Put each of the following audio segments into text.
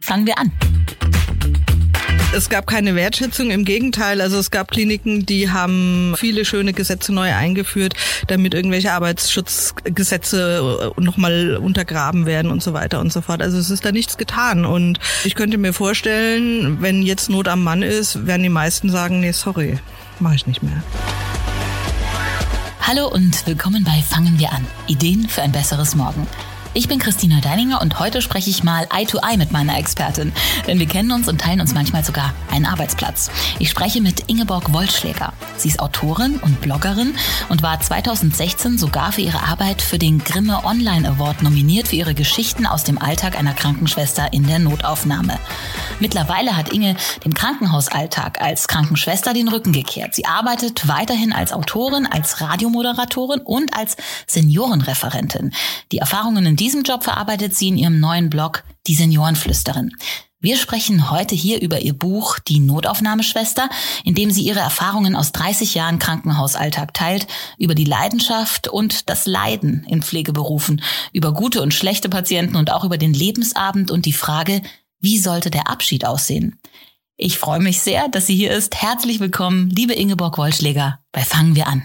Fangen wir an. Es gab keine Wertschätzung, im Gegenteil. Also es gab Kliniken, die haben viele schöne Gesetze neu eingeführt, damit irgendwelche Arbeitsschutzgesetze äh, nochmal untergraben werden und so weiter und so fort. Also es ist da nichts getan. Und ich könnte mir vorstellen, wenn jetzt Not am Mann ist, werden die meisten sagen, nee, sorry, mache ich nicht mehr. Hallo und willkommen bei Fangen wir an. Ideen für ein besseres Morgen. Ich bin Christina Deininger und heute spreche ich mal Eye to Eye mit meiner Expertin. Denn wir kennen uns und teilen uns manchmal sogar einen Arbeitsplatz. Ich spreche mit Ingeborg Wollschläger. Sie ist Autorin und Bloggerin und war 2016 sogar für ihre Arbeit für den Grimme Online Award nominiert für ihre Geschichten aus dem Alltag einer Krankenschwester in der Notaufnahme. Mittlerweile hat Inge dem Krankenhausalltag als Krankenschwester den Rücken gekehrt. Sie arbeitet weiterhin als Autorin, als Radiomoderatorin und als Seniorenreferentin. Die Erfahrungen in diesem Job verarbeitet sie in ihrem neuen Blog Die Seniorenflüsterin. Wir sprechen heute hier über ihr Buch Die Notaufnahmeschwester, in dem sie ihre Erfahrungen aus 30 Jahren Krankenhausalltag teilt, über die Leidenschaft und das Leiden in Pflegeberufen, über gute und schlechte Patienten und auch über den Lebensabend und die Frage, wie sollte der Abschied aussehen? Ich freue mich sehr, dass sie hier ist. Herzlich willkommen, liebe Ingeborg Wollschläger, bei Fangen wir an.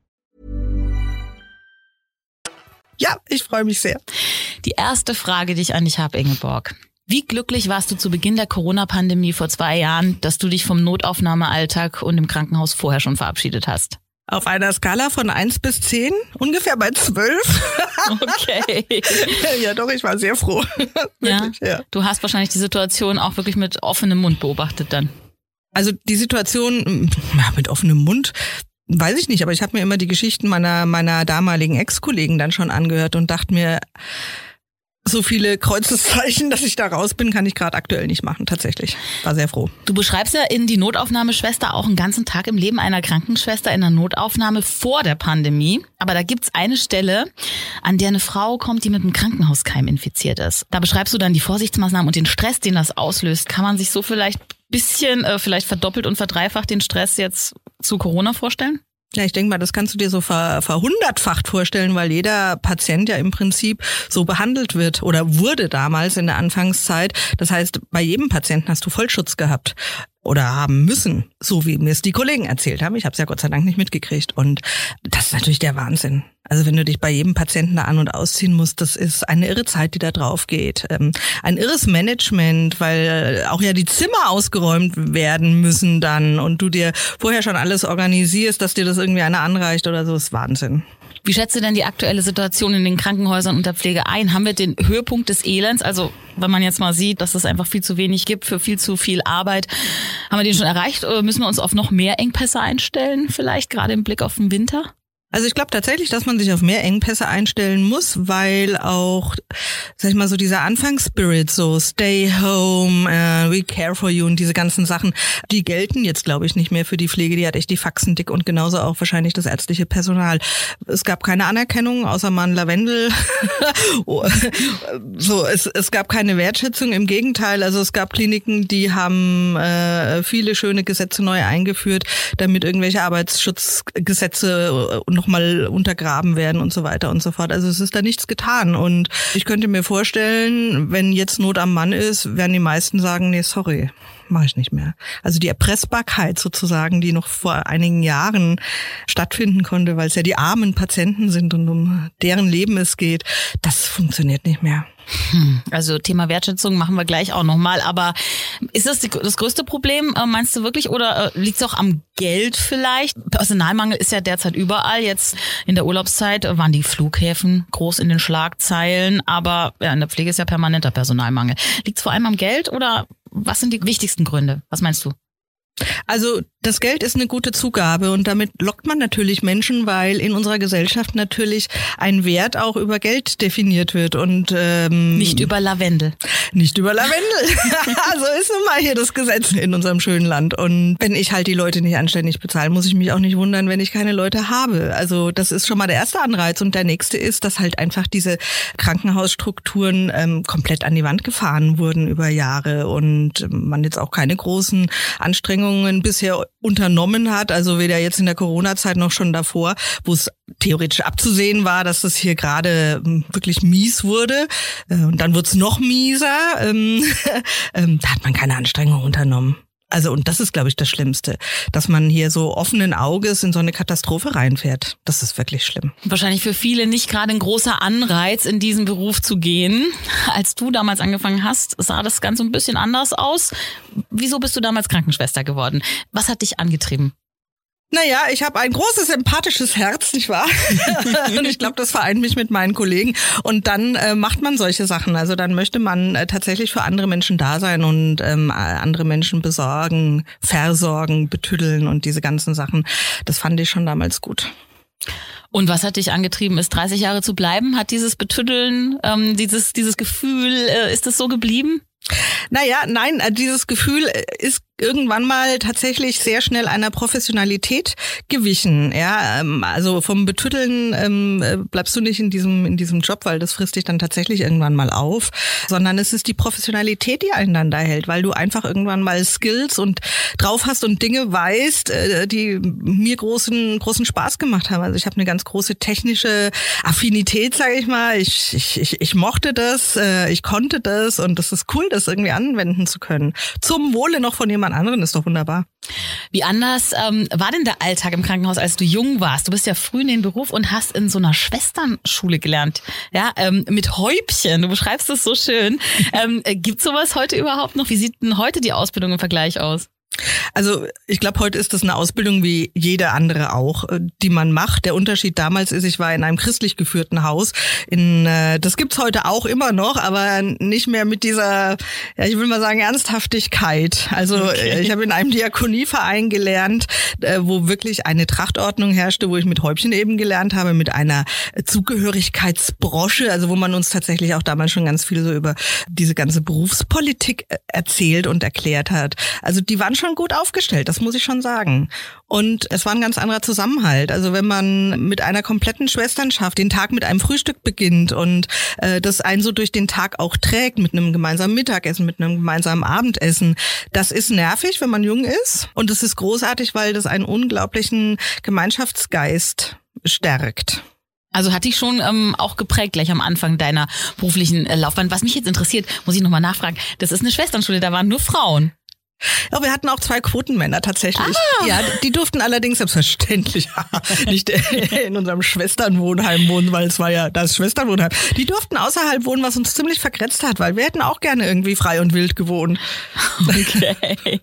Ja, ich freue mich sehr. Die erste Frage, die ich an dich habe, Ingeborg. Wie glücklich warst du zu Beginn der Corona-Pandemie vor zwei Jahren, dass du dich vom Notaufnahmealltag und im Krankenhaus vorher schon verabschiedet hast? Auf einer Skala von eins bis zehn ungefähr bei zwölf. Okay. ja, doch, ich war sehr froh. Wirklich, ja. ja. Du hast wahrscheinlich die Situation auch wirklich mit offenem Mund beobachtet dann. Also die Situation ja, mit offenem Mund Weiß ich nicht, aber ich habe mir immer die Geschichten meiner, meiner damaligen Ex-Kollegen dann schon angehört und dachte mir, so viele Kreuzeszeichen, dass ich da raus bin, kann ich gerade aktuell nicht machen, tatsächlich. War sehr froh. Du beschreibst ja in die Notaufnahmeschwester auch einen ganzen Tag im Leben einer Krankenschwester in der Notaufnahme vor der Pandemie. Aber da gibt's eine Stelle, an der eine Frau kommt, die mit einem Krankenhauskeim infiziert ist. Da beschreibst du dann die Vorsichtsmaßnahmen und den Stress, den das auslöst. Kann man sich so vielleicht bisschen, äh, vielleicht verdoppelt und verdreifacht den Stress jetzt zu Corona vorstellen? Ja, ich denke mal, das kannst du dir so ver, verhundertfacht vorstellen, weil jeder Patient ja im Prinzip so behandelt wird oder wurde damals in der Anfangszeit. Das heißt, bei jedem Patienten hast du Vollschutz gehabt oder haben müssen, so wie mir es die Kollegen erzählt haben. Ich habe es ja Gott sei Dank nicht mitgekriegt. Und das ist natürlich der Wahnsinn. Also wenn du dich bei jedem Patienten da an- und ausziehen musst, das ist eine irre Zeit, die da drauf geht. Ähm, ein irres Management, weil auch ja die Zimmer ausgeräumt werden müssen dann und du dir vorher schon alles organisierst, dass dir das irgendwie einer anreicht oder so, ist Wahnsinn. Wie schätzt du denn die aktuelle Situation in den Krankenhäusern und der Pflege ein? Haben wir den Höhepunkt des Elends? Also wenn man jetzt mal sieht, dass es einfach viel zu wenig gibt für viel zu viel Arbeit, haben wir den schon erreicht oder müssen wir uns auf noch mehr Engpässe einstellen, vielleicht gerade im Blick auf den Winter? Also ich glaube tatsächlich, dass man sich auf mehr Engpässe einstellen muss, weil auch, sag ich mal, so dieser Anfangsspirit, so stay home, uh, we care for you und diese ganzen Sachen, die gelten jetzt, glaube ich, nicht mehr für die Pflege. Die hat echt die Faxen dick und genauso auch wahrscheinlich das ärztliche Personal. Es gab keine Anerkennung, außer mal ein Lavendel. so, es, es gab keine Wertschätzung, im Gegenteil. Also es gab Kliniken, die haben äh, viele schöne Gesetze neu eingeführt, damit irgendwelche Arbeitsschutzgesetze und nochmal untergraben werden und so weiter und so fort. Also es ist da nichts getan. Und ich könnte mir vorstellen, wenn jetzt Not am Mann ist, werden die meisten sagen, nee, sorry, mache ich nicht mehr. Also die Erpressbarkeit sozusagen, die noch vor einigen Jahren stattfinden konnte, weil es ja die armen Patienten sind und um deren Leben es geht, das funktioniert nicht mehr. Hm, also Thema Wertschätzung machen wir gleich auch nochmal. Aber ist das die, das größte Problem, äh, meinst du wirklich? Oder äh, liegt es auch am Geld vielleicht? Personalmangel ist ja derzeit überall. Jetzt in der Urlaubszeit waren die Flughäfen groß in den Schlagzeilen. Aber ja, in der Pflege ist ja permanenter Personalmangel. Liegt es vor allem am Geld oder was sind die wichtigsten Gründe? Was meinst du? Also das Geld ist eine gute Zugabe und damit lockt man natürlich Menschen, weil in unserer Gesellschaft natürlich ein Wert auch über Geld definiert wird und ähm, nicht über Lavendel. Nicht über Lavendel. so ist nun mal hier das Gesetz in unserem schönen Land. Und wenn ich halt die Leute nicht anständig bezahle, muss ich mich auch nicht wundern, wenn ich keine Leute habe. Also das ist schon mal der erste Anreiz und der nächste ist, dass halt einfach diese Krankenhausstrukturen ähm, komplett an die Wand gefahren wurden über Jahre und man jetzt auch keine großen Anstrengungen bisher unternommen hat, also weder jetzt in der Corona-Zeit noch schon davor, wo es theoretisch abzusehen war, dass das hier gerade ähm, wirklich mies wurde. Äh, und dann wird's noch mieser. Ähm, ähm, da hat man keine Anstrengung unternommen. Also, und das ist, glaube ich, das Schlimmste, dass man hier so offenen Auges in so eine Katastrophe reinfährt. Das ist wirklich schlimm. Wahrscheinlich für viele nicht gerade ein großer Anreiz, in diesen Beruf zu gehen. Als du damals angefangen hast, sah das Ganze ein bisschen anders aus. Wieso bist du damals Krankenschwester geworden? Was hat dich angetrieben? Naja, ich habe ein großes empathisches Herz, nicht wahr? und ich glaube, das vereint mich mit meinen Kollegen. Und dann äh, macht man solche Sachen. Also dann möchte man äh, tatsächlich für andere Menschen da sein und ähm, andere Menschen besorgen, versorgen, betüddeln und diese ganzen Sachen. Das fand ich schon damals gut. Und was hat dich angetrieben, ist 30 Jahre zu bleiben? Hat dieses Betüddeln, ähm, dieses, dieses Gefühl, äh, ist das so geblieben? Naja, nein, äh, dieses Gefühl äh, ist irgendwann mal tatsächlich sehr schnell einer Professionalität gewichen. Ja, ähm, also vom Betütteln ähm, äh, bleibst du nicht in diesem in diesem Job, weil das frisst dich dann tatsächlich irgendwann mal auf, sondern es ist die Professionalität, die einen dann da hält, weil du einfach irgendwann mal Skills und drauf hast und Dinge weißt, die mir großen großen Spaß gemacht haben. Also ich habe eine ganz große technische Affinität, sage ich mal. Ich, ich, ich, ich mochte das, ich konnte das und das ist cool, das irgendwie anwenden zu können. Zum Wohle noch von jemand anderen ist doch wunderbar. Wie anders ähm, war denn der Alltag im Krankenhaus, als du jung warst? Du bist ja früh in den Beruf und hast in so einer Schwesternschule gelernt, ja, ähm, mit Häubchen. Du beschreibst es so schön. Ähm, Gibt sowas heute überhaupt noch? Wie sieht denn heute die Ausbildung im Vergleich aus? Also ich glaube, heute ist das eine Ausbildung wie jede andere auch, äh, die man macht. Der Unterschied damals ist, ich war in einem christlich geführten Haus. In, äh, das gibt's heute auch immer noch, aber nicht mehr mit dieser, ja, ich will mal sagen, Ernsthaftigkeit. Also okay. Äh, ich habe in einem Diakonieverein gelernt, wo wirklich eine Trachtordnung herrschte, wo ich mit Häubchen eben gelernt habe, mit einer Zugehörigkeitsbrosche, also wo man uns tatsächlich auch damals schon ganz viel so über diese ganze Berufspolitik erzählt und erklärt hat. Also die waren schon gut aufgestellt, das muss ich schon sagen. Und es war ein ganz anderer Zusammenhalt. Also wenn man mit einer kompletten Schwesternschaft den Tag mit einem Frühstück beginnt und äh, das einen so durch den Tag auch trägt, mit einem gemeinsamen Mittagessen, mit einem gemeinsamen Abendessen, das ist nervig, wenn man jung ist. Und es ist großartig, weil das einen unglaublichen Gemeinschaftsgeist stärkt. Also hat dich schon ähm, auch geprägt gleich am Anfang deiner beruflichen äh, Laufbahn. Was mich jetzt interessiert, muss ich nochmal nachfragen. Das ist eine Schwesternschule, da waren nur Frauen. Ja, wir hatten auch zwei Quotenmänner tatsächlich. Ah. Ja, die durften allerdings selbstverständlich nicht in unserem Schwesternwohnheim wohnen, weil es war ja das Schwesternwohnheim. Die durften außerhalb wohnen, was uns ziemlich vergrätzt hat, weil wir hätten auch gerne irgendwie frei und wild gewohnt. Okay.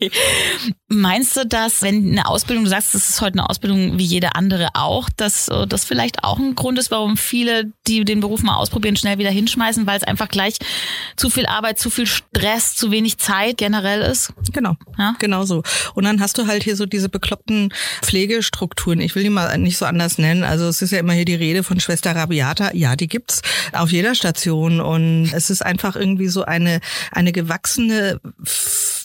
Meinst du, dass wenn eine Ausbildung, du sagst, das ist heute eine Ausbildung wie jede andere auch, dass äh, das vielleicht auch ein Grund ist, warum viele, die den Beruf mal ausprobieren, schnell wieder hinschmeißen, weil es einfach gleich zu viel Arbeit, zu viel Stress, zu wenig Zeit generell ist? Genau. Genau, ja? genau so. Und dann hast du halt hier so diese bekloppten Pflegestrukturen. Ich will die mal nicht so anders nennen. Also es ist ja immer hier die Rede von Schwester Rabiata. Ja, die gibt's auf jeder Station. Und es ist einfach irgendwie so eine, eine gewachsene,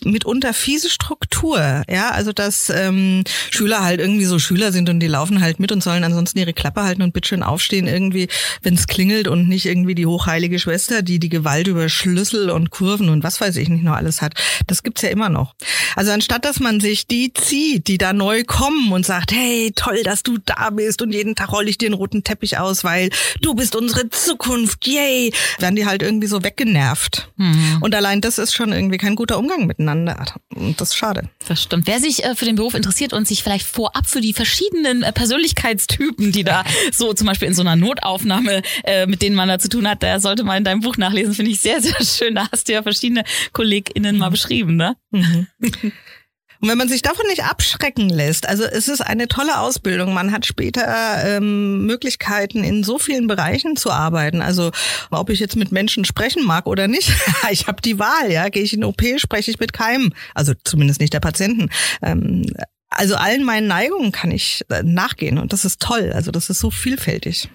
mitunter fiese Struktur. Ja, also dass ähm, Schüler halt irgendwie so Schüler sind und die laufen halt mit und sollen ansonsten ihre Klappe halten und bitteschön aufstehen irgendwie, wenn es klingelt und nicht irgendwie die hochheilige Schwester, die die Gewalt über Schlüssel und Kurven und was weiß ich nicht noch alles hat. Das gibt's ja immer noch. Also anstatt, dass man sich die zieht, die da neu kommen und sagt, hey, toll, dass du da bist und jeden Tag roll ich den roten Teppich aus, weil du bist unsere Zukunft, yay, werden die halt irgendwie so weggenervt. Mhm. Und allein das ist schon irgendwie kein guter Umgang miteinander. Und das ist schade. Das stimmt. Wer sich äh, für den Beruf interessiert und sich vielleicht vorab für die verschiedenen äh, Persönlichkeitstypen, die da so zum Beispiel in so einer Notaufnahme, äh, mit denen man da zu tun hat, der sollte mal in deinem Buch nachlesen, finde ich sehr, sehr schön. Da hast du ja verschiedene KollegInnen mal beschrieben, ne? Mhm. Und wenn man sich davon nicht abschrecken lässt, also es ist eine tolle Ausbildung. Man hat später ähm, Möglichkeiten, in so vielen Bereichen zu arbeiten. Also ob ich jetzt mit Menschen sprechen mag oder nicht, ich habe die Wahl. Ja, gehe ich in OP, spreche ich mit keinem, also zumindest nicht der Patienten. Ähm, also allen meinen Neigungen kann ich äh, nachgehen und das ist toll. Also das ist so vielfältig.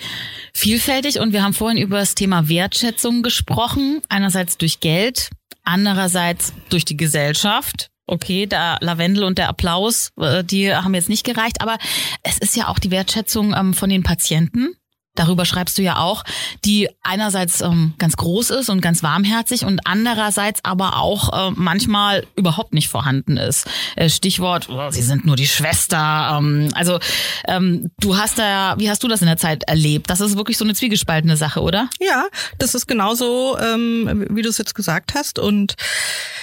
Vielfältig und wir haben vorhin über das Thema Wertschätzung gesprochen. Einerseits durch Geld, andererseits durch die Gesellschaft. Okay, der Lavendel und der Applaus, äh, die haben jetzt nicht gereicht, aber es ist ja auch die Wertschätzung ähm, von den Patienten darüber schreibst du ja auch, die einerseits ähm, ganz groß ist und ganz warmherzig und andererseits aber auch äh, manchmal überhaupt nicht vorhanden ist. Äh, Stichwort, oh, sie sind nur die Schwester. Ähm, also ähm, du hast da, wie hast du das in der Zeit erlebt? Das ist wirklich so eine zwiegespaltene Sache, oder? Ja, das ist genauso, ähm, wie du es jetzt gesagt hast und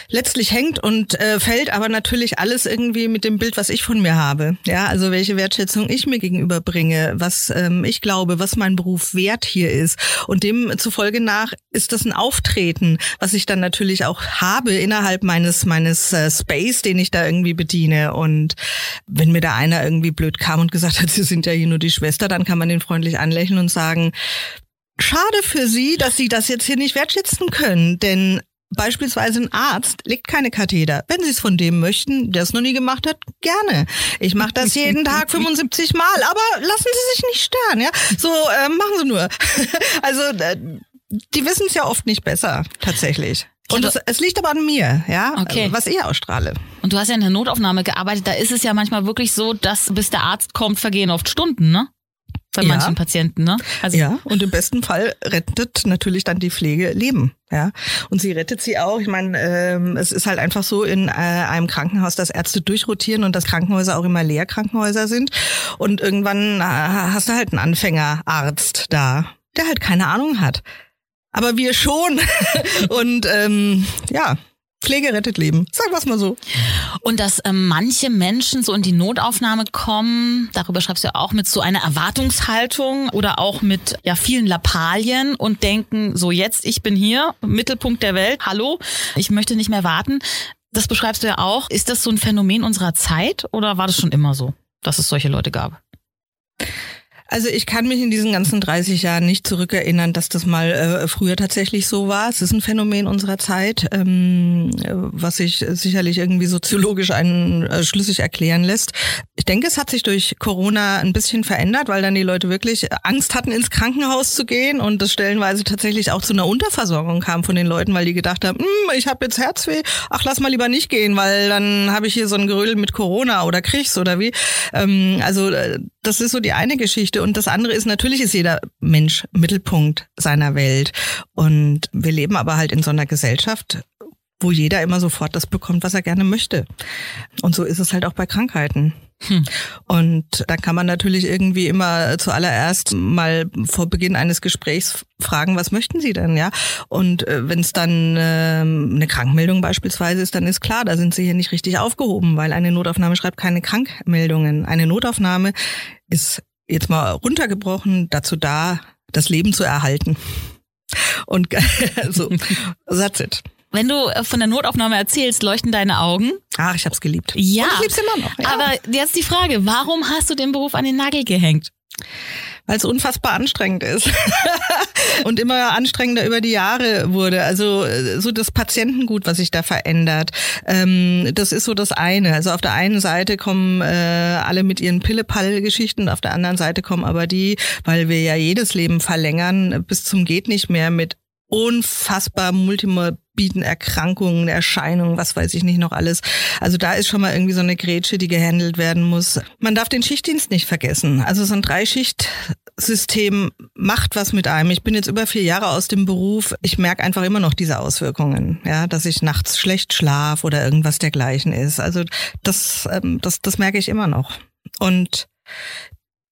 letztlich hängt und äh, fällt aber natürlich alles irgendwie mit dem Bild, was ich von mir habe. Ja, also welche Wertschätzung ich mir gegenüberbringe, was ähm, ich glaube, was mein Beruf wert hier ist. Und demzufolge nach ist das ein Auftreten, was ich dann natürlich auch habe innerhalb meines meines äh, Space, den ich da irgendwie bediene. Und wenn mir da einer irgendwie blöd kam und gesagt hat, sie sind ja hier nur die Schwester, dann kann man den freundlich anlächeln und sagen, Schade für Sie, dass Sie das jetzt hier nicht wertschätzen können, denn Beispielsweise ein Arzt legt keine Katheter. Wenn Sie es von dem möchten, der es noch nie gemacht hat, gerne. Ich mache das jeden Tag 75 Mal, aber lassen Sie sich nicht stören, ja. So äh, machen Sie nur. also äh, die wissen es ja oft nicht besser, tatsächlich. Und es, es, liegt aber an mir, ja, okay. was ich ausstrahle. Und du hast ja in der Notaufnahme gearbeitet, da ist es ja manchmal wirklich so, dass bis der Arzt kommt, vergehen oft Stunden, ne? Bei ja. manchen Patienten, ne? Also ja, und im besten Fall rettet natürlich dann die Pflege Leben, ja. Und sie rettet sie auch. Ich meine, ähm, es ist halt einfach so in äh, einem Krankenhaus, dass Ärzte durchrotieren und dass Krankenhäuser auch immer Leerkrankenhäuser sind. Und irgendwann äh, hast du halt einen Anfängerarzt da, der halt keine Ahnung hat. Aber wir schon. und ähm, ja, Pflege rettet Leben. Sagen wir es mal so. Und dass ähm, manche Menschen so in die Notaufnahme kommen, darüber schreibst du ja auch mit so einer Erwartungshaltung oder auch mit ja vielen Lappalien und denken, so jetzt, ich bin hier, Mittelpunkt der Welt, hallo, ich möchte nicht mehr warten. Das beschreibst du ja auch. Ist das so ein Phänomen unserer Zeit oder war das schon immer so, dass es solche Leute gab? Also ich kann mich in diesen ganzen 30 Jahren nicht zurückerinnern, dass das mal äh, früher tatsächlich so war. Es ist ein Phänomen unserer Zeit, ähm, was sich sicherlich irgendwie soziologisch einen äh, schlüssig erklären lässt. Ich denke, es hat sich durch Corona ein bisschen verändert, weil dann die Leute wirklich Angst hatten, ins Krankenhaus zu gehen und das stellenweise tatsächlich auch zu einer Unterversorgung kam von den Leuten, weil die gedacht haben, hm, ich habe jetzt Herzweh, ach lass mal lieber nicht gehen, weil dann habe ich hier so ein Gerödel mit Corona oder Kriegs oder wie. Ähm, also äh, das ist so die eine Geschichte. Geschichte. Und das andere ist, natürlich ist jeder Mensch Mittelpunkt seiner Welt. Und wir leben aber halt in so einer Gesellschaft, wo jeder immer sofort das bekommt, was er gerne möchte. Und so ist es halt auch bei Krankheiten. Hm. Und da kann man natürlich irgendwie immer zuallererst mal vor Beginn eines Gesprächs fragen, was möchten Sie denn, ja? Und äh, wenn es dann äh, eine Krankmeldung beispielsweise ist, dann ist klar, da sind Sie hier nicht richtig aufgehoben, weil eine Notaufnahme schreibt keine Krankmeldungen. Eine Notaufnahme ist jetzt mal runtergebrochen, dazu da, das Leben zu erhalten. Und so, that's it. Wenn du äh, von der Notaufnahme erzählst, leuchten deine Augen. Ach, ich hab's geliebt. Ja. Und ich lieb's immer noch. Ja. Aber jetzt die Frage, warum hast du den Beruf an den Nagel gehängt? Weil es unfassbar anstrengend ist und immer anstrengender über die Jahre wurde. Also äh, so das Patientengut, was sich da verändert, ähm, das ist so das eine. Also auf der einen Seite kommen äh, alle mit ihren Pille-Palle-Geschichten, auf der anderen Seite kommen aber die, weil wir ja jedes Leben verlängern, bis zum geht nicht mehr mit unfassbar multimorbiden Erkrankungen, Erscheinungen, was weiß ich nicht noch alles. Also da ist schon mal irgendwie so eine Grätsche, die gehandelt werden muss. Man darf den Schichtdienst nicht vergessen. Also so ein Dreischichtsystem macht was mit einem. Ich bin jetzt über vier Jahre aus dem Beruf. Ich merke einfach immer noch diese Auswirkungen, ja, dass ich nachts schlecht schlaf oder irgendwas dergleichen ist. Also das, ähm, das, das merke ich immer noch. Und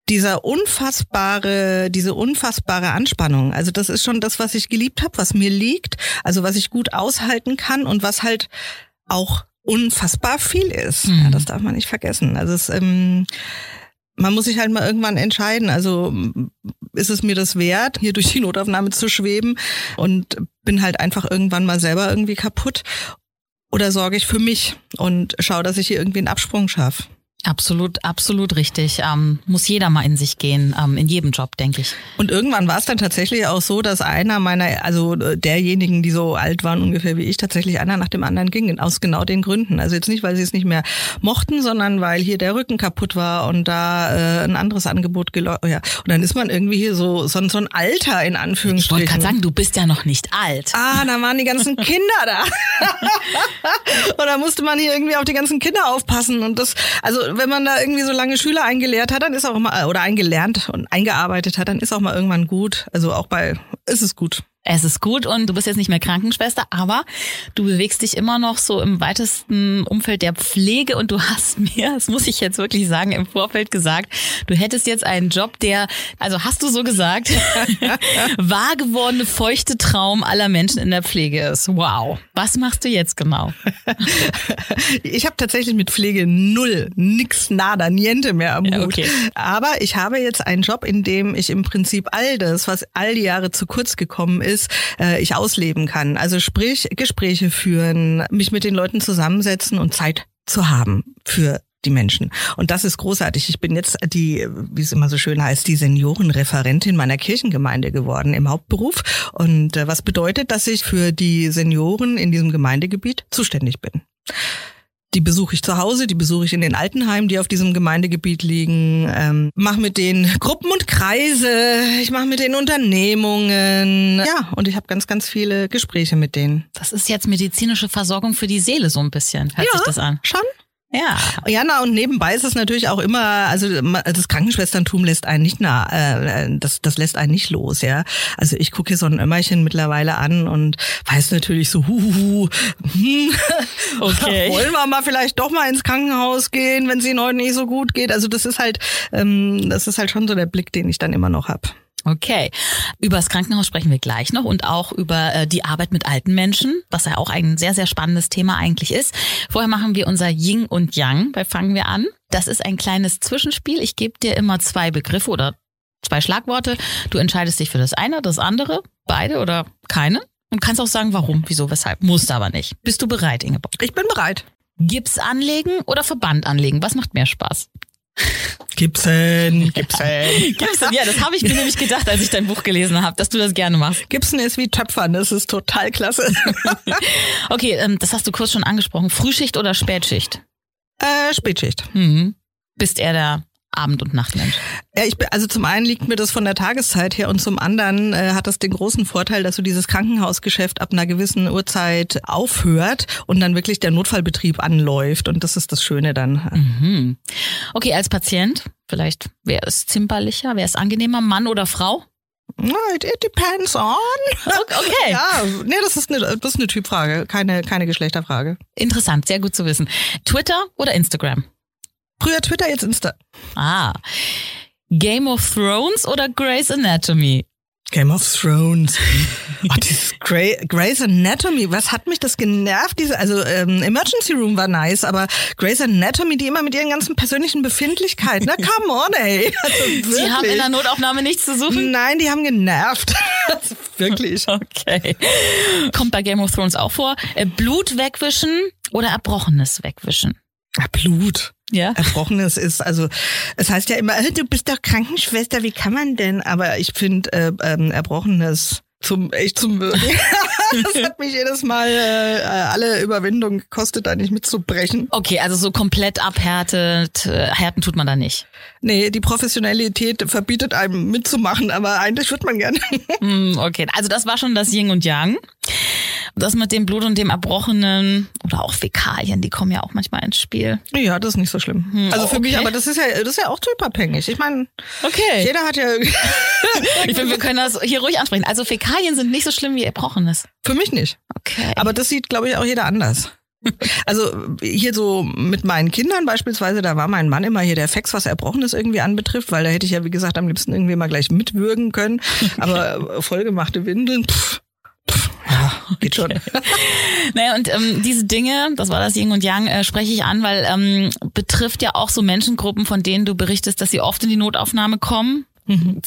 dieser unfassbare, diese unfassbare Anspannung. Also das ist schon das, was ich geliebt habe, was mir liegt, also was ich gut aushalten kann und was halt auch unfassbar viel ist. Mhm. Ja, das darf man nicht vergessen. Also es, ähm, man muss sich halt mal irgendwann entscheiden. Also ist es mir das wert, hier durch die Notaufnahme zu schweben und bin halt einfach irgendwann mal selber irgendwie kaputt oder sorge ich für mich und schaue, dass ich hier irgendwie einen Absprung schaffe? Absolut, absolut richtig. Ähm, muss jeder mal in sich gehen, ähm, in jedem Job, denke ich. Und irgendwann war es dann tatsächlich auch so, dass einer meiner, also äh, derjenigen, die so alt waren ungefähr wie ich, tatsächlich einer nach dem anderen ging, aus genau den Gründen. Also jetzt nicht, weil sie es nicht mehr mochten, sondern weil hier der Rücken kaputt war und da äh, ein anderes Angebot gelaufen. Ja. Und dann ist man irgendwie hier so, so, so ein Alter in Anführungsstrichen. Ich wollte gerade sagen, du bist ja noch nicht alt. Ah, da waren die ganzen Kinder da. und da musste man hier irgendwie auf die ganzen Kinder aufpassen. Und das, also wenn man da irgendwie so lange Schüler eingelehrt hat, dann ist auch mal, oder eingelernt und eingearbeitet hat, dann ist auch mal irgendwann gut. Also auch bei, ist es gut. Es ist gut und du bist jetzt nicht mehr Krankenschwester, aber du bewegst dich immer noch so im weitesten Umfeld der Pflege und du hast mir, das muss ich jetzt wirklich sagen, im Vorfeld gesagt, du hättest jetzt einen Job, der, also hast du so gesagt, wahr gewordene feuchte Traum aller Menschen in der Pflege ist. Wow. Was machst du jetzt genau? ich habe tatsächlich mit Pflege null, nix, nada, niente mehr am Hut. Ja, okay. Aber ich habe jetzt einen Job, in dem ich im Prinzip all das, was all die Jahre zu kurz gekommen ist, äh, ich ausleben kann. Also sprich, Gespräche führen, mich mit den Leuten zusammensetzen und Zeit zu haben für die Menschen. Und das ist großartig. Ich bin jetzt die, wie es immer so schön heißt, die Seniorenreferentin meiner Kirchengemeinde geworden im Hauptberuf. Und äh, was bedeutet, dass ich für die Senioren in diesem Gemeindegebiet zuständig bin. Die besuche ich zu Hause, die besuche ich in den Altenheimen, die auf diesem Gemeindegebiet liegen. Ähm, mache mit denen Gruppen und Kreise, ich mache mit denen Unternehmungen. Ja, und ich habe ganz, ganz viele Gespräche mit denen. Das ist jetzt medizinische Versorgung für die Seele so ein bisschen. Hört ja, sich das an? Schon. Ja. Ja, na, und nebenbei ist es natürlich auch immer, also das Krankenschwesterntum lässt einen nicht na, äh, das, das lässt einen nicht los, ja. Also ich gucke hier so ein Ömmerchen mittlerweile an und weiß natürlich so, huhuhu, hm, okay. wollen wir mal vielleicht doch mal ins Krankenhaus gehen, wenn es ihnen heute nicht so gut geht. Also das ist halt, ähm, das ist halt schon so der Blick, den ich dann immer noch hab. Okay. Über das Krankenhaus sprechen wir gleich noch und auch über äh, die Arbeit mit alten Menschen, was ja auch ein sehr, sehr spannendes Thema eigentlich ist. Vorher machen wir unser Yin und Yang. Da fangen wir an. Das ist ein kleines Zwischenspiel. Ich gebe dir immer zwei Begriffe oder zwei Schlagworte. Du entscheidest dich für das eine, das andere, beide oder keine. Und kannst auch sagen, warum, wieso, weshalb. Musst aber nicht. Bist du bereit, Ingeborg? Ich bin bereit. Gips anlegen oder Verband anlegen? Was macht mehr Spaß? Gibson, Gibson. Gibson, ja, das habe ich mir nämlich gedacht, als ich dein Buch gelesen habe, dass du das gerne machst. Gibson ist wie Töpfern, das ist total klasse. okay, ähm, das hast du kurz schon angesprochen. Frühschicht oder Spätschicht? Äh, Spätschicht. Mhm. Bist er der Abend- und Nachtmensch? Ja, ich, also zum einen liegt mir das von der Tageszeit her und zum anderen äh, hat das den großen Vorteil, dass so dieses Krankenhausgeschäft ab einer gewissen Uhrzeit aufhört und dann wirklich der Notfallbetrieb anläuft und das ist das Schöne dann. Mhm. Okay, als Patient, vielleicht, wer ist zimperlicher, wer ist angenehmer, Mann oder Frau? It, it depends on. Okay. ja, nee, das ist eine, das ist eine Typfrage, keine, keine Geschlechterfrage. Interessant, sehr gut zu wissen. Twitter oder Instagram? Früher Twitter, jetzt Insta. Ah. Game of Thrones oder Grey's Anatomy? Game of Thrones. Oh, dieses Grey, Grey's Anatomy, was hat mich das genervt? Diese, also ähm, Emergency Room war nice, aber Grey's Anatomy, die immer mit ihren ganzen persönlichen Befindlichkeiten, na come on, ey. Also, die haben in der Notaufnahme nichts zu suchen? Nein, die haben genervt. also, wirklich. Okay. Kommt bei Game of Thrones auch vor. Äh, Blut wegwischen oder Erbrochenes wegwischen? Blut. Ja. Erbrochenes ist, also es heißt ja immer, du bist doch Krankenschwester, wie kann man denn? Aber ich finde äh, ähm, Erbrochenes zum echt zum das hat mich jedes Mal äh, alle Überwindung gekostet, da nicht mitzubrechen. Okay, also so komplett abhärtet, äh, härten tut man da nicht. Nee, die Professionalität verbietet einem mitzumachen, aber eigentlich würde man gerne. Hm, okay, also das war schon das Yin und Yang. Das mit dem Blut und dem Erbrochenen oder auch Fäkalien, die kommen ja auch manchmal ins Spiel. Ja, das ist nicht so schlimm. Hm, also für okay. mich, aber das ist ja, das ist ja auch typabhängig. Ich meine, okay. jeder hat ja. ich finde, wir können das hier ruhig ansprechen. Also Fäkalien sind nicht so schlimm wie Erbrochenes. Für mich nicht. Okay. Aber das sieht, glaube ich, auch jeder anders. Also hier so mit meinen Kindern beispielsweise, da war mein Mann immer hier der Fex, was Erbrochenes irgendwie anbetrifft, weil da hätte ich ja, wie gesagt, am liebsten irgendwie mal gleich mitwürgen können. Aber vollgemachte Windeln, pff, ja, geht schon. naja, und ähm, diese Dinge, das war das Yin und Yang, äh, spreche ich an, weil ähm, betrifft ja auch so Menschengruppen, von denen du berichtest, dass sie oft in die Notaufnahme kommen. Mhm.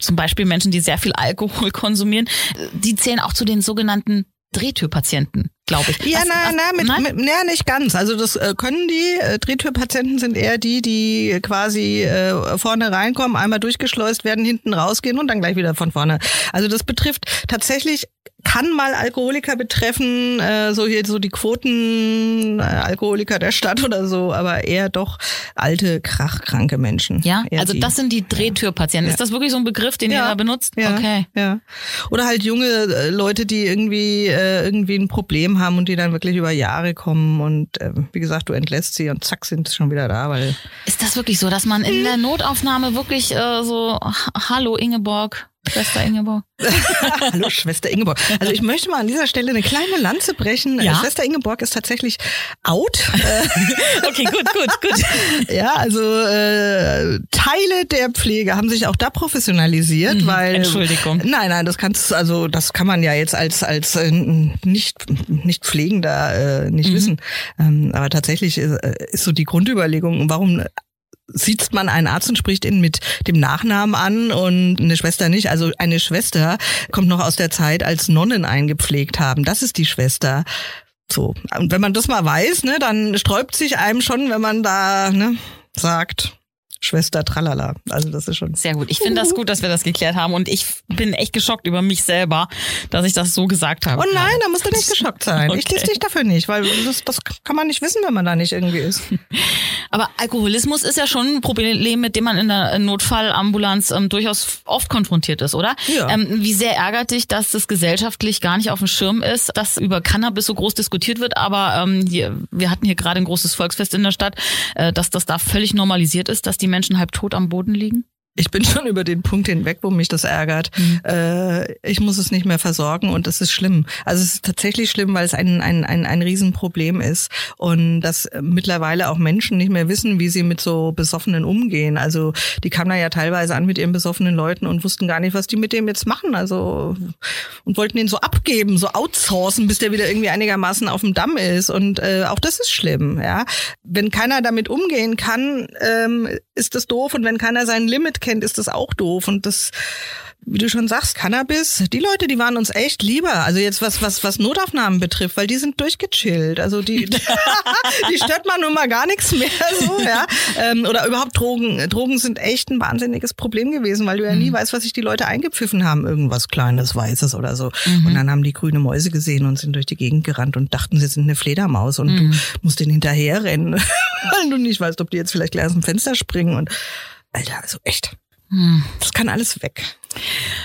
Zum Beispiel Menschen, die sehr viel Alkohol konsumieren. Die zählen auch zu den sogenannten Drehtürpatienten. glaube ich. Ja, Was- na, was- na, mit, nein? mit, na, nicht ganz. Also das äh, können die. Äh, Drehtürpatienten sind eher die, die quasi äh, vorne reinkommen, einmal durchgeschleust werden, hinten rausgehen und dann gleich wieder von vorne. Also das betrifft tatsächlich kann mal Alkoholiker betreffen, äh, so hier so die Quoten äh, Alkoholiker der Stadt oder so, aber eher doch alte, krachkranke Menschen. Ja, Eher also die. das sind die Drehtürpatienten. Ist das wirklich so ein Begriff, den ihr Ja. da benutzt? Ja, Okay. ja. Oder halt junge äh, Leute, die irgendwie äh, irgendwie ein Problem haben und die dann wirklich über Jahre kommen und äh, wie gesagt, du entlässt sie und zack sind sie schon wieder da, weil Ist das wirklich so, dass man Hm. in der Notaufnahme wirklich äh, so, "Ha- hallo Ingeborg, Schwester Ingeborg. Hallo Schwester Ingeborg. Also ich möchte mal an dieser Stelle eine kleine Lanze brechen. Ja? Schwester Ingeborg ist tatsächlich out. Okay, gut, gut, gut. ja, also äh, Teile der Pflege haben sich auch da professionalisiert, weil Mhm. Entschuldigung. Nein, nein, das kannst also das kann man ja jetzt als als äh, nicht nicht pflegender äh, nicht Mhm. wissen. Ähm, aber tatsächlich ist, äh, ist so die Grundüberlegung, warum sieht man einen Arzt und spricht ihn mit dem Nachnamen an und eine Schwester nicht. Also eine Schwester kommt noch aus der Zeit, als Nonnen eingepflegt haben. Das ist die Schwester. So. Und wenn man das mal weiß, ne, dann sträubt sich einem schon, wenn man da ne, sagt, Schwester tralala. Also das ist schon. Sehr gut. Ich finde das gut, dass wir das geklärt haben und ich bin echt geschockt über mich selber, dass ich das so gesagt habe. Oh nein, da musst du nicht geschockt sein. Ich Okay. diss dich dafür nicht, weil das, das kann man nicht wissen, wenn man da nicht irgendwie ist. Aber Alkoholismus ist ja schon ein Problem, mit dem man in der Notfallambulanz ähm, durchaus oft konfrontiert ist, oder? Ja. Ähm, wie sehr ärgert dich, dass das gesellschaftlich gar nicht auf dem Schirm ist, dass über Cannabis so groß diskutiert wird, aber ähm, hier, wir hatten hier gerade ein großes Volksfest in der Stadt, äh, dass das da völlig normalisiert ist, dass die Menschen halb tot am Boden liegen? Ich bin schon über den Punkt hinweg, wo mich das ärgert. Äh, ich muss es nicht mehr versorgen und das ist schlimm. Also es ist tatsächlich schlimm, weil es ein, ein, ein, ein Riesenproblem ist und dass äh, mittlerweile auch Menschen nicht mehr wissen, wie sie mit so Besoffenen umgehen. Also die kamen da ja teilweise an mit ihren besoffenen Leuten und wussten gar nicht, was die mit dem jetzt machen. Also und wollten den so abgeben, so outsourcen, bis der wieder irgendwie einigermaßen auf dem Damm ist. Und äh, auch das ist schlimm. Ja, wenn keiner damit umgehen kann, ähm, ist das doof. Und wenn keiner sein Limit kennt, ist das auch doof. Und das wie du schon sagst, Cannabis, die Leute, die waren uns echt lieber. Also jetzt was, was, was Notaufnahmen betrifft, weil die sind durchgechillt. Also die, die stört man nun mal gar nichts mehr so, ja. Ähm, oder überhaupt Drogen. Drogen sind echt ein wahnsinniges Problem gewesen, weil du ja nie weißt, was sich die Leute eingepfiffen haben. Irgendwas Kleines, Weißes oder so. Und dann haben die grüne Mäuse gesehen und sind durch die Gegend gerannt und dachten, sie sind eine Fledermaus und du musst denen hinterherrennen, weil du nicht weißt, ob die jetzt vielleicht gleich aus dem Fenster springen und Alter, also echt. Das kann alles weg.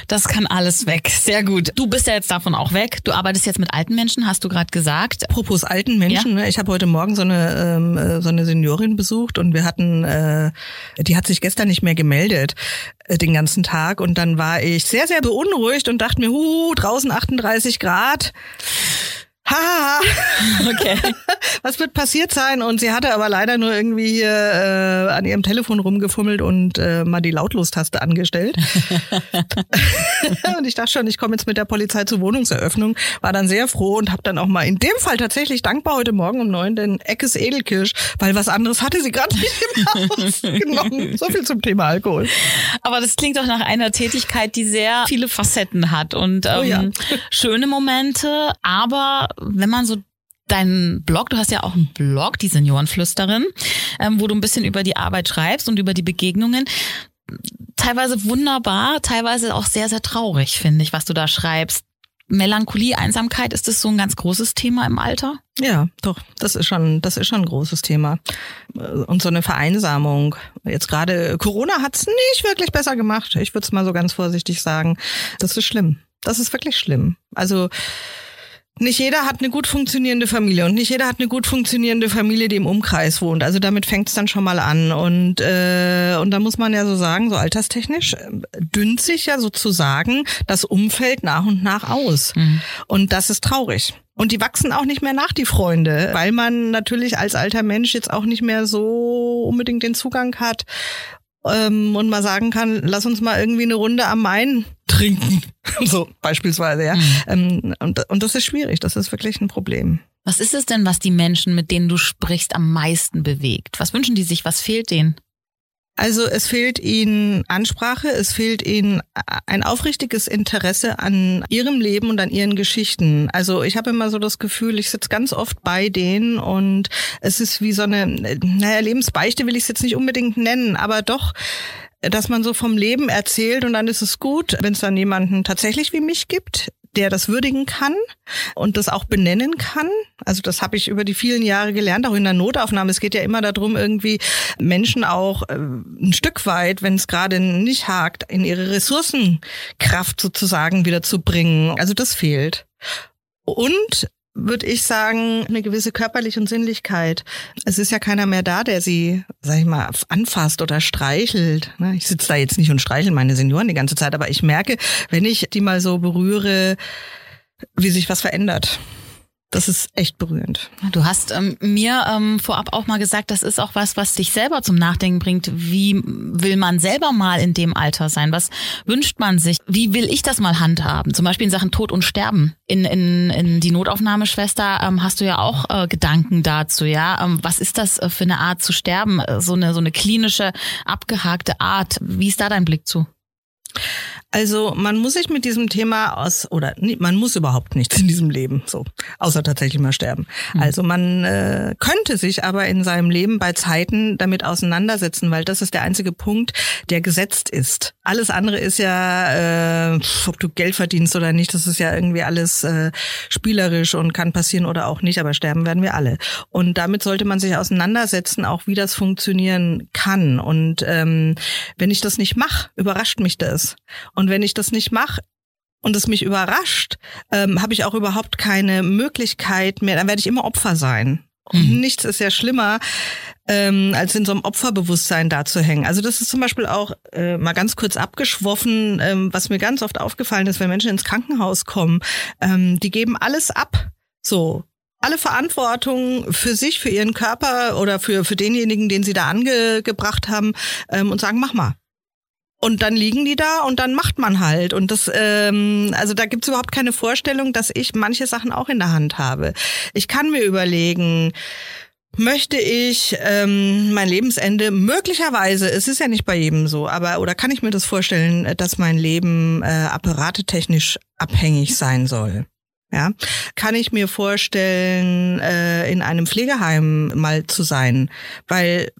Das kann alles weg. Sehr gut. Du bist ja jetzt davon auch weg. Du arbeitest jetzt mit alten Menschen, hast du gerade gesagt. Apropos alten Menschen, ne, ich habe heute Morgen so eine ähm, äh, so eine Seniorin besucht und wir hatten, äh, die hat sich gestern nicht mehr gemeldet äh, den ganzen Tag und dann war ich sehr sehr beunruhigt und dachte mir, hu, draußen 38 Grad. Haha, Okay. was wird passiert sein? Und sie hatte aber leider nur irgendwie hier äh, an ihrem Telefon rumgefummelt und äh, mal die Lautlostaste angestellt. und ich dachte schon, ich komme jetzt mit der Polizei zur Wohnungseröffnung, war dann sehr froh und habe dann auch mal in dem Fall tatsächlich dankbar heute Morgen um neun den Eckes Edelkirsch, weil was anderes hatte sie gerade nicht im Haus genommen. So viel zum Thema Alkohol. Aber das klingt doch nach einer Tätigkeit, die sehr viele Facetten hat und ähm, Oh ja. schöne Momente. Aber wenn man so deinen Blog, du hast ja auch einen Blog, die Seniorenflüsterin, ähm, wo du ein bisschen über die Arbeit schreibst und über die Begegnungen. Teilweise wunderbar, teilweise auch sehr, sehr traurig, finde ich, was du da schreibst. Melancholie, Einsamkeit, ist das so ein ganz großes Thema im Alter? Ja, doch, das ist schon, das ist schon ein großes Thema. Und so eine Vereinsamung. Jetzt gerade Corona hat's nicht wirklich besser gemacht. Ich würde es mal so ganz vorsichtig sagen. Das ist schlimm. Das ist wirklich schlimm. Also nicht jeder hat eine gut funktionierende Familie und nicht jeder hat eine gut funktionierende Familie, die im Umkreis wohnt. Also damit fängt's dann schon mal an. Und, äh, und da muss man ja so sagen, so alterstechnisch äh, dünnt sich ja sozusagen das Umfeld nach und nach aus. Und das ist traurig. Und die wachsen auch nicht mehr nach, die Freunde, weil man natürlich als alter Mensch jetzt auch nicht mehr so unbedingt den Zugang hat ähm, und mal sagen kann, lass uns mal irgendwie eine Runde am Main trinken. so beispielsweise, ja. Ähm, und, und das ist schwierig, das ist wirklich ein Problem. Was ist es denn, was die Menschen, mit denen du sprichst, am meisten bewegt? Was wünschen die sich? Was fehlt denen? Also es fehlt ihnen Ansprache, es fehlt ihnen ein aufrichtiges Interesse an ihrem Leben und an ihren Geschichten. Also ich habe immer so das Gefühl, ich sitze ganz oft bei denen und es ist wie so eine, naja, Lebensbeichte will ich es jetzt nicht unbedingt nennen, aber doch dass man so vom Leben erzählt und dann ist es gut, wenn es dann jemanden tatsächlich wie mich gibt, der das würdigen kann und das auch benennen kann. Also das habe ich über die vielen Jahre gelernt, auch in der Notaufnahme. Es geht ja immer darum, irgendwie Menschen auch äh, ein Stück weit, wenn es gerade nicht hakt, in ihre Ressourcenkraft sozusagen wieder zu bringen. Also das fehlt. Und würde ich sagen, eine gewisse körperliche und Sinnlichkeit. Es ist ja keiner mehr da, der sie, sag ich mal, anfasst oder streichelt. Ne? Ich sitze da jetzt nicht und streichel meine Senioren die ganze Zeit, aber ich merke, wenn ich die mal so berühre, wie sich was verändert. Das ist echt berührend. Du hast ähm, mir ähm, vorab auch mal gesagt, das ist auch was, was dich selber zum Nachdenken bringt. Wie will man selber mal in dem Alter sein? Was wünscht man sich? Wie will ich das mal handhaben? Zum Beispiel in Sachen Tod und Sterben. In, in, in die Notaufnahmeschwester ähm, hast du ja auch äh, Gedanken dazu, ja? Ähm, was ist das äh, für eine Art zu sterben? Äh, so eine, so eine klinische, abgehakte Art. Wie ist da dein Blick zu? Also man muss sich mit diesem Thema aus oder man muss überhaupt nichts in diesem Leben so, außer tatsächlich mal sterben. Mhm. Also man äh, könnte sich aber in seinem Leben bei Zeiten damit auseinandersetzen, weil das ist der einzige Punkt, der gesetzt ist. Alles andere ist ja, äh, ob du Geld verdienst oder nicht, das ist ja irgendwie alles äh, spielerisch und kann passieren oder auch nicht, aber sterben werden wir alle. Und damit sollte man sich auseinandersetzen, auch wie das funktionieren kann. Und ähm, wenn ich das nicht mache, überrascht mich das. Und wenn ich das nicht mache, und es mich überrascht, ähm, habe ich auch überhaupt keine Möglichkeit mehr, dann werde ich immer Opfer sein. Und mhm. nichts ist ja schlimmer, ähm, als in so einem Opferbewusstsein da zu hängen. Also das ist zum Beispiel auch äh, mal ganz kurz abgeschwoffen, ähm, was mir ganz oft aufgefallen ist, wenn Menschen ins Krankenhaus kommen, ähm, die geben alles ab. So, alle Verantwortung für sich, für ihren Körper oder für, für denjenigen, den sie da angebracht haben ähm, und sagen, mach mal. Und dann liegen die da und dann macht man halt. Und das, ähm, also da gibt's überhaupt keine Vorstellung, dass ich manche Sachen auch in der Hand habe. Ich kann mir überlegen, möchte ich ähm, mein Lebensende möglicherweise, es ist ja nicht bei jedem so, aber oder kann ich mir das vorstellen, dass mein Leben äh, apparatetechnisch abhängig sein soll? Ja, kann ich mir vorstellen, äh, in einem Pflegeheim mal zu sein, weil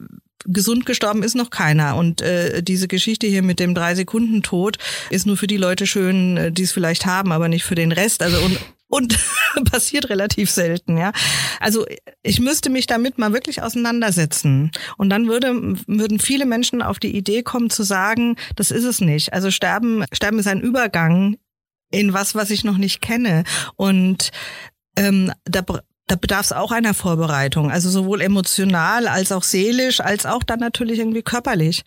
gesund gestorben ist noch keiner. Und äh, diese Geschichte hier mit dem drei Sekunden Tod ist nur für die Leute schön, äh, die es vielleicht haben, aber nicht für den Rest. Also und und passiert relativ selten, ja. Also ich müsste mich damit mal wirklich auseinandersetzen. Und dann würde, würden viele Menschen auf die Idee kommen zu sagen, das ist es nicht. Also Sterben, Sterben ist ein Übergang in was, was ich noch nicht kenne. Und ähm, da da bedarf es auch einer Vorbereitung, also sowohl emotional als auch seelisch, als auch dann natürlich irgendwie körperlich.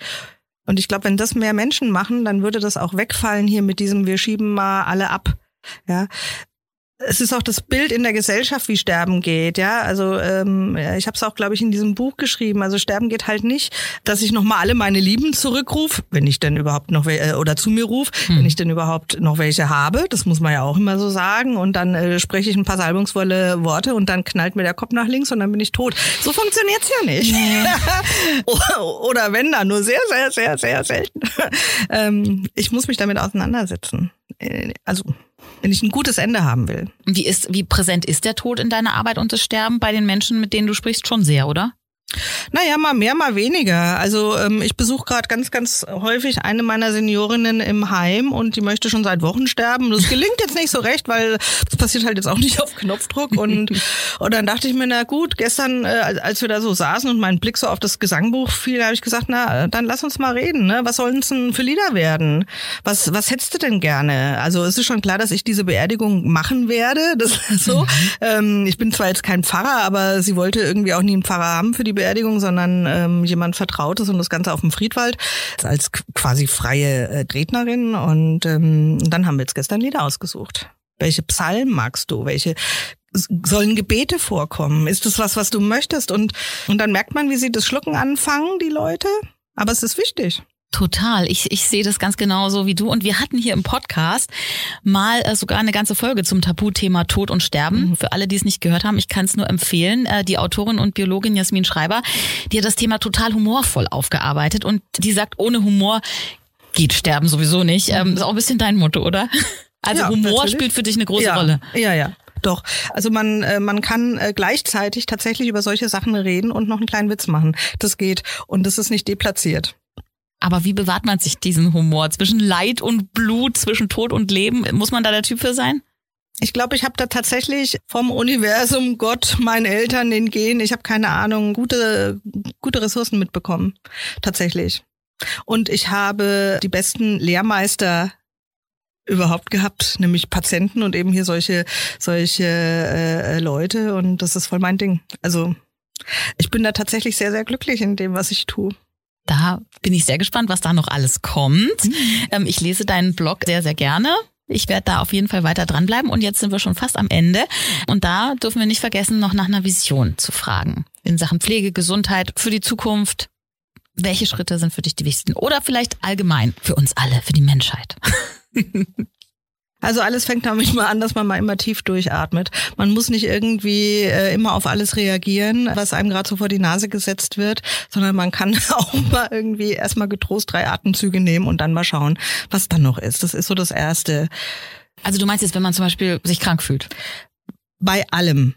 Und ich glaube, wenn das mehr Menschen machen, dann würde das auch wegfallen hier mit diesem, wir schieben mal alle ab. Ja, es ist auch das Bild in der Gesellschaft, wie Sterben geht. Ja, also ähm, ich habe es auch, glaube ich, in diesem Buch geschrieben. Also Sterben geht halt nicht, dass ich noch mal alle meine Lieben zurückrufe, wenn ich denn überhaupt noch äh, oder zu mir rufe, hm. wenn ich denn überhaupt noch welche habe. Das muss man ja auch immer so sagen. Und dann äh, spreche ich ein paar salbungsvolle Worte und dann knallt mir der Kopf nach links und dann bin ich tot. So funktioniert's ja nicht. Oder wenn dann nur sehr, sehr, sehr, sehr selten. ähm, ich muss mich damit auseinandersetzen. Äh, also wenn ich ein gutes Ende haben will. Wie ist, wie präsent ist der Tod in deiner Arbeit und das Sterben bei den Menschen, mit denen du sprichst, schon sehr, oder? Naja, mal mehr, mal weniger. Also ähm, ich besuche gerade ganz, ganz häufig eine meiner Seniorinnen im Heim und die möchte schon seit Wochen sterben. Das gelingt jetzt nicht so recht, weil das passiert halt jetzt auch nicht auf Knopfdruck. Und, und dann dachte ich mir, na gut, gestern, äh, als wir da so saßen und mein Blick so auf das Gesangbuch fiel, habe ich gesagt, na, dann lass uns mal reden. Ne? Was sollen es denn für Lieder werden? Was, was hättest du denn gerne? Also es ist schon klar, dass ich diese Beerdigung machen werde. Das ist so. Mhm. Ähm, ich bin zwar jetzt kein Pfarrer, aber sie wollte irgendwie auch nie einen Pfarrer haben für die Beerdigung, sondern ähm, jemand Vertrautes und das Ganze auf dem Friedwald als quasi freie äh, Rednerin. Und ähm, dann haben wir jetzt gestern Lieder ausgesucht. Welche Psalmen magst du? Welche sollen Gebete vorkommen? Ist das was, was du möchtest? Und, und dann merkt man, wie sie das Schlucken anfangen, die Leute. Aber es ist wichtig. Total. Ich, ich sehe das ganz genauso wie du. Und wir hatten hier im Podcast mal äh, sogar eine ganze Folge zum Tabuthema Tod und Sterben. Mhm. Für alle, die es nicht gehört haben, ich kann es nur empfehlen. Äh, die Autorin und Biologin Jasmin Schreiber, die hat das Thema total humorvoll aufgearbeitet und die sagt, ohne Humor geht Sterben sowieso nicht. Ähm, ist auch ein bisschen dein Motto, oder? Also ja, Humor natürlich. spielt für dich eine große ja. Rolle. Ja, ja. Doch. Also man, äh, man kann äh, gleichzeitig tatsächlich über solche Sachen reden und noch einen kleinen Witz machen. Das geht. Und das ist nicht deplatziert. Aber wie bewahrt man sich diesen Humor zwischen Leid und Blut, zwischen Tod und Leben? Muss man da der Typ für sein? Ich glaube, ich habe da tatsächlich vom Universum, Gott, meinen Eltern, den Gen, ich habe keine Ahnung, gute, gute Ressourcen mitbekommen. Tatsächlich. Und ich habe die besten Lehrmeister überhaupt gehabt, nämlich Patienten und eben hier solche, solche äh, Leute. Und das ist voll mein Ding. Also ich bin da tatsächlich sehr, sehr glücklich in dem, was ich tue. Da bin ich sehr gespannt, was da noch alles kommt. Mhm. Ähm, ich lese deinen Blog sehr, sehr gerne. Ich werde da auf jeden Fall weiter dranbleiben. Und jetzt sind wir schon fast am Ende. Und da dürfen wir nicht vergessen, noch nach einer Vision zu fragen. In Sachen Pflege, Gesundheit, für die Zukunft. Welche Schritte sind für dich die wichtigsten? Oder vielleicht allgemein für uns alle, für die Menschheit? Also alles fängt damit mal an, dass man mal immer tief durchatmet. Man muss nicht irgendwie äh, immer auf alles reagieren, was einem gerade so vor die Nase gesetzt wird, sondern man kann auch mal irgendwie erstmal getrost drei Atemzüge nehmen und dann mal schauen, was dann noch ist. Das ist so das Erste. Also du meinst jetzt, wenn man zum Beispiel sich krank fühlt? Bei allem.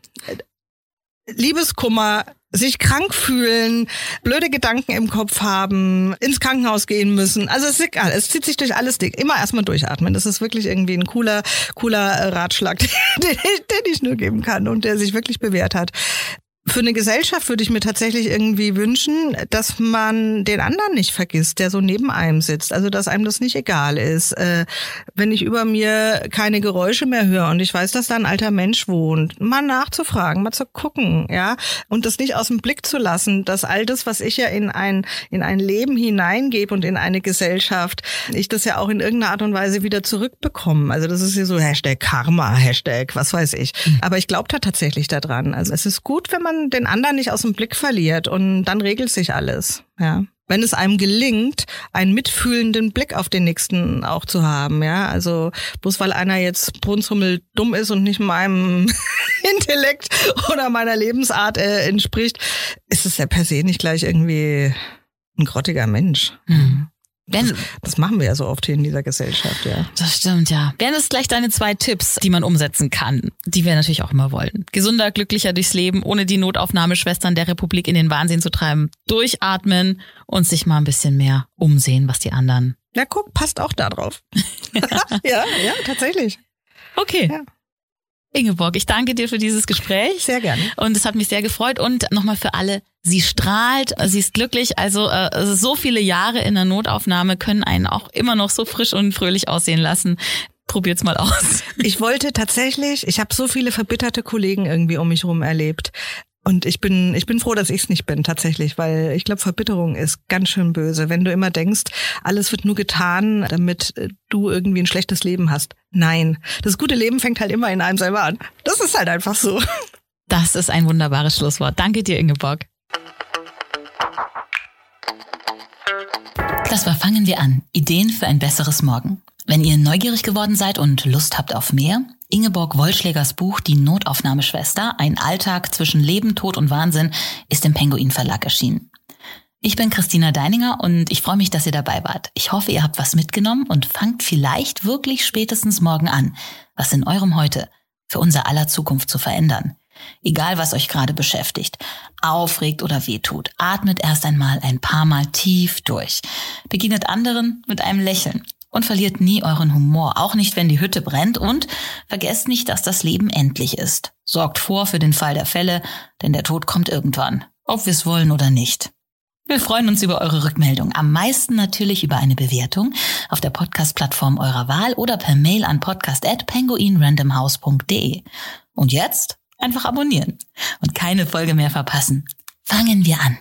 Liebeskummer sich krank fühlen, blöde Gedanken im Kopf haben, ins Krankenhaus gehen müssen. Also es ist egal, es zieht sich durch alles dick. Immer erstmal durchatmen. Das ist wirklich irgendwie ein cooler, cooler Ratschlag, den, den ich nur geben kann und der sich wirklich bewährt hat. Für eine Gesellschaft würde ich mir tatsächlich irgendwie wünschen, dass man den anderen nicht vergisst, der so neben einem sitzt. Also dass einem das nicht egal ist. Äh, wenn ich über mir keine Geräusche mehr höre und ich weiß, dass da ein alter Mensch wohnt, mal nachzufragen, mal zu gucken, ja, und das nicht aus dem Blick zu lassen, dass all das, was ich ja in ein in ein Leben hineingebe und in eine Gesellschaft, ich das ja auch in irgendeiner Art und Weise wieder zurückbekomme. Also das ist ja so Hashtag Karma, Hashtag, was weiß ich. Mhm. Aber ich glaube da tatsächlich daran. Also es ist gut, wenn man man den anderen nicht aus dem Blick verliert und dann regelt sich alles. Ja. Wenn es einem gelingt, einen mitfühlenden Blick auf den Nächsten auch zu haben, ja. Also bloß weil einer jetzt brunzhummel dumm ist und nicht meinem Intellekt oder meiner Lebensart äh, entspricht, ist es ja per se nicht gleich irgendwie ein grottiger Mensch. Mhm. Das, das, machen wir ja so oft hier in dieser Gesellschaft, ja. Das stimmt, ja. Gerne ist gleich deine zwei Tipps, die man umsetzen kann, die wir natürlich auch immer wollen. Gesunder, glücklicher durchs Leben, ohne die Notaufnahmeschwestern der Republik in den Wahnsinn zu treiben. Durchatmen und sich mal ein bisschen mehr umsehen, was die anderen. Na guck, passt auch da drauf. ja, ja, tatsächlich. Okay. Ja. Ingeborg, ich danke dir für dieses Gespräch. Sehr gerne. Und es hat mich sehr gefreut. Und nochmal für alle, sie strahlt, sie ist glücklich. Also äh, so viele Jahre in der Notaufnahme können einen auch immer noch so frisch und fröhlich aussehen lassen. Probiert's mal aus. Ich wollte tatsächlich, ich habe so viele verbitterte Kollegen irgendwie um mich herum erlebt. Und ich bin, ich bin froh, dass ich es nicht bin, tatsächlich, weil ich glaube, Verbitterung ist ganz schön böse. Wenn du immer denkst, alles wird nur getan, damit äh, du irgendwie ein schlechtes Leben hast. Nein. Das gute Leben fängt halt immer in einem selber an. Das ist halt einfach so. Das ist ein wunderbares Schlusswort. Danke dir, Ingeborg. Das war Fangen wir an. Ideen für ein besseres Morgen. Wenn ihr neugierig geworden seid und Lust habt auf mehr, Ingeborg Wollschlägers Buch Die Notaufnahmeschwester, ein Alltag zwischen Leben, Tod und Wahnsinn, ist im Penguin Verlag erschienen. Ich bin Christina Deininger und ich freue mich, dass ihr dabei wart. Ich hoffe, ihr habt was mitgenommen und fangt vielleicht wirklich spätestens morgen an, was in eurem Heute für unser aller Zukunft zu verändern. Egal, was euch gerade beschäftigt, aufregt oder wehtut, atmet erst einmal ein paar Mal tief durch. Begegnet anderen mit einem Lächeln und verliert nie euren Humor, auch nicht, wenn die Hütte brennt und vergesst nicht, dass das Leben endlich ist. Sorgt vor für den Fall der Fälle, denn der Tod kommt irgendwann, ob wir es wollen oder nicht. Wir freuen uns über eure Rückmeldung. Am meisten natürlich über eine Bewertung auf der Podcast-Plattform eurer Wahl oder per Mail an podcast.penguinrandomhouse.de. Und jetzt einfach abonnieren und keine Folge mehr verpassen. Fangen wir an.